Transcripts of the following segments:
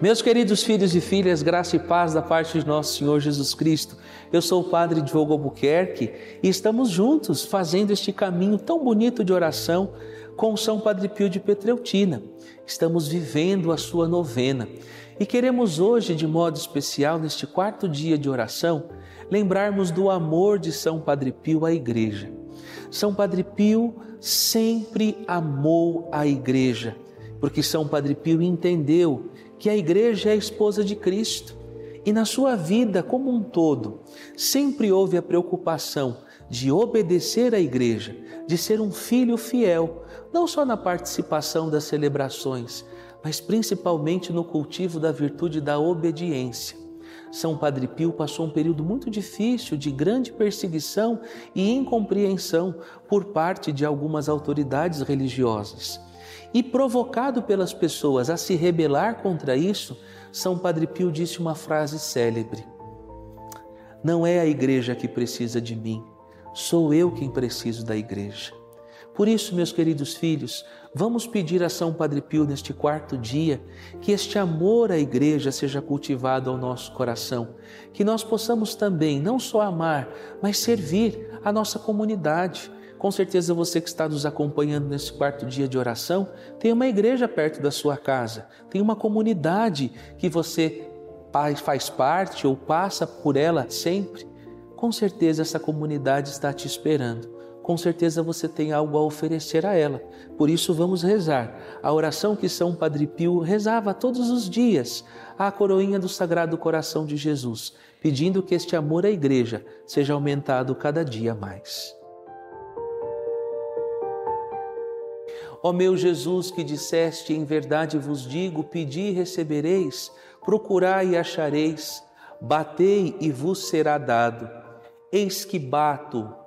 Meus queridos filhos e filhas, graça e paz da parte de nosso Senhor Jesus Cristo. Eu sou o Padre Diogo Albuquerque e estamos juntos fazendo este caminho tão bonito de oração com São Padre Pio de Petreutina. Estamos vivendo a sua novena e queremos hoje, de modo especial, neste quarto dia de oração, lembrarmos do amor de São Padre Pio à Igreja. São Padre Pio sempre amou a Igreja, porque São Padre Pio entendeu que a igreja é a esposa de Cristo. E na sua vida como um todo, sempre houve a preocupação de obedecer à igreja, de ser um filho fiel, não só na participação das celebrações, mas principalmente no cultivo da virtude da obediência. São Padre Pio passou um período muito difícil de grande perseguição e incompreensão por parte de algumas autoridades religiosas. E provocado pelas pessoas a se rebelar contra isso, São Padre Pio disse uma frase célebre: Não é a igreja que precisa de mim, sou eu quem preciso da igreja. Por isso, meus queridos filhos, vamos pedir a São Padre Pio neste quarto dia que este amor à igreja seja cultivado ao nosso coração, que nós possamos também não só amar, mas servir a nossa comunidade com certeza você que está nos acompanhando nesse quarto dia de oração tem uma igreja perto da sua casa, tem uma comunidade que você faz parte ou passa por ela sempre. Com certeza essa comunidade está te esperando. Com certeza você tem algo a oferecer a ela. Por isso vamos rezar a oração que São Padre Pio rezava todos os dias, a coroinha do Sagrado Coração de Jesus, pedindo que este amor à igreja seja aumentado cada dia mais. Ó meu Jesus, que disseste, em verdade vos digo: pedi e recebereis, procurai e achareis, batei e vos será dado. Eis que bato,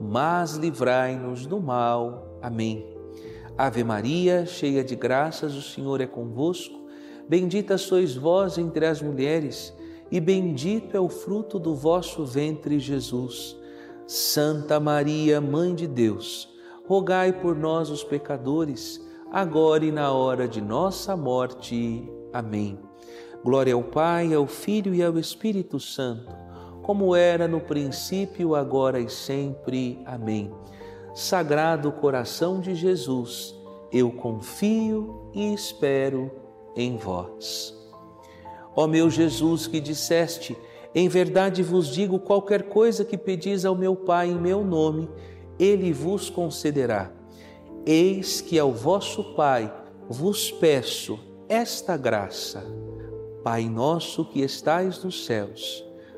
mas livrai-nos do mal. Amém. Ave Maria, cheia de graças, o Senhor é convosco. Bendita sois vós entre as mulheres, e bendito é o fruto do vosso ventre, Jesus. Santa Maria, Mãe de Deus, rogai por nós, os pecadores, agora e na hora de nossa morte. Amém. Glória ao Pai, ao Filho e ao Espírito Santo, como era no princípio, agora e sempre. Amém. Sagrado coração de Jesus, eu confio e espero em vós. Ó meu Jesus, que disseste, em verdade vos digo: qualquer coisa que pedis ao meu Pai em meu nome, ele vos concederá. Eis que ao vosso Pai vos peço esta graça. Pai nosso que estais nos céus,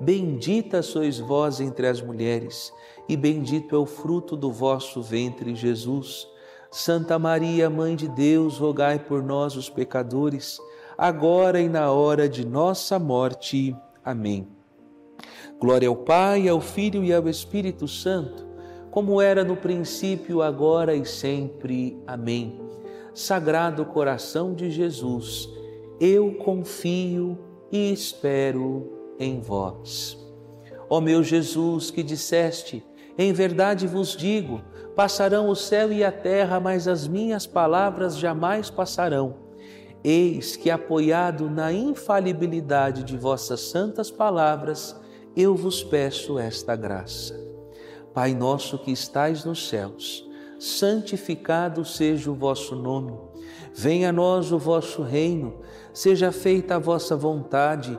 Bendita sois vós entre as mulheres, e bendito é o fruto do vosso ventre, Jesus. Santa Maria, Mãe de Deus, rogai por nós, os pecadores, agora e na hora de nossa morte. Amém. Glória ao Pai, ao Filho e ao Espírito Santo como era no princípio, agora e sempre. Amém. Sagrado coração de Jesus, eu confio e espero em vós. Ó meu Jesus, que disseste, em verdade vos digo, passarão o céu e a terra, mas as minhas palavras jamais passarão. Eis que, apoiado na infalibilidade de vossas santas palavras, eu vos peço esta graça. Pai nosso que estais nos céus, santificado seja o vosso nome. Venha a nós o vosso reino, seja feita a vossa vontade,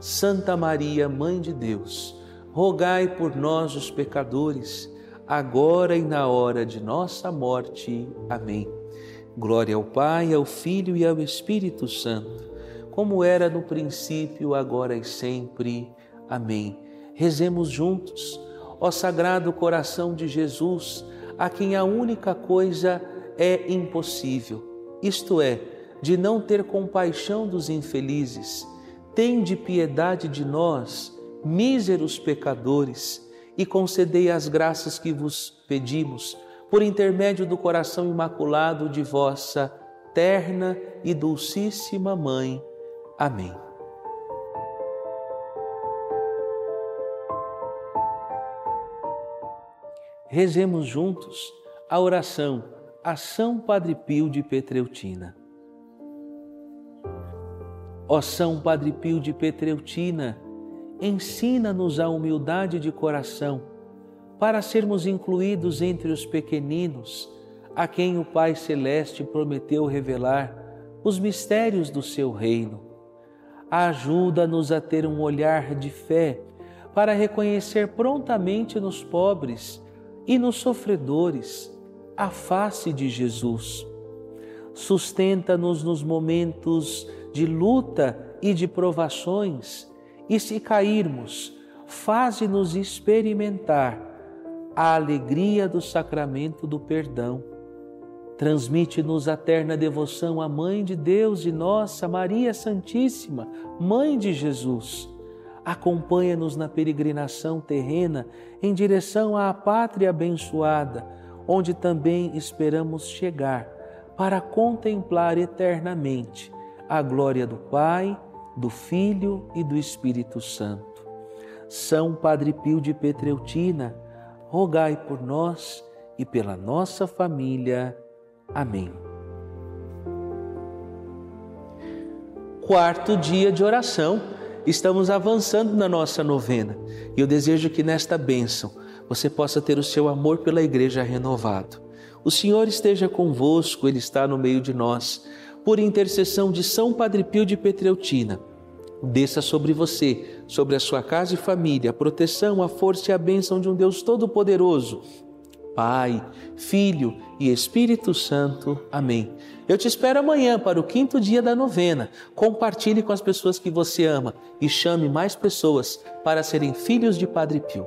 Santa Maria, Mãe de Deus, rogai por nós, os pecadores, agora e na hora de nossa morte. Amém. Glória ao Pai, ao Filho e ao Espírito Santo, como era no princípio, agora e sempre. Amém. Rezemos juntos, ó Sagrado Coração de Jesus, a quem a única coisa é impossível, isto é, de não ter compaixão dos infelizes tende piedade de nós, míseros pecadores, e concedei as graças que vos pedimos, por intermédio do coração imaculado de vossa terna e dulcíssima Mãe. Amém. Rezemos juntos a oração a São Padre Pio de Petreutina. Ó São Padre Pio de Petreutina, ensina-nos a humildade de coração para sermos incluídos entre os pequeninos a quem o Pai Celeste prometeu revelar os mistérios do seu reino. Ajuda-nos a ter um olhar de fé para reconhecer prontamente nos pobres e nos sofredores a face de Jesus. Sustenta-nos nos momentos de luta e de provações, e se cairmos, faze-nos experimentar a alegria do sacramento do perdão. Transmite-nos a terna devoção à Mãe de Deus e nossa Maria Santíssima, Mãe de Jesus. Acompanha-nos na peregrinação terrena em direção à pátria abençoada, onde também esperamos chegar para contemplar eternamente a glória do Pai, do Filho e do Espírito Santo. São Padre Pio de Petreutina, rogai por nós e pela nossa família. Amém. Quarto dia de oração. Estamos avançando na nossa novena e eu desejo que nesta bênção você possa ter o seu amor pela igreja renovado. O Senhor esteja convosco, Ele está no meio de nós por intercessão de São Padre Pio de Petreutina, desça sobre você, sobre a sua casa e família, a proteção, a força e a bênção de um Deus Todo-Poderoso, Pai, Filho e Espírito Santo. Amém. Eu te espero amanhã para o quinto dia da novena. Compartilhe com as pessoas que você ama e chame mais pessoas para serem filhos de Padre Pio.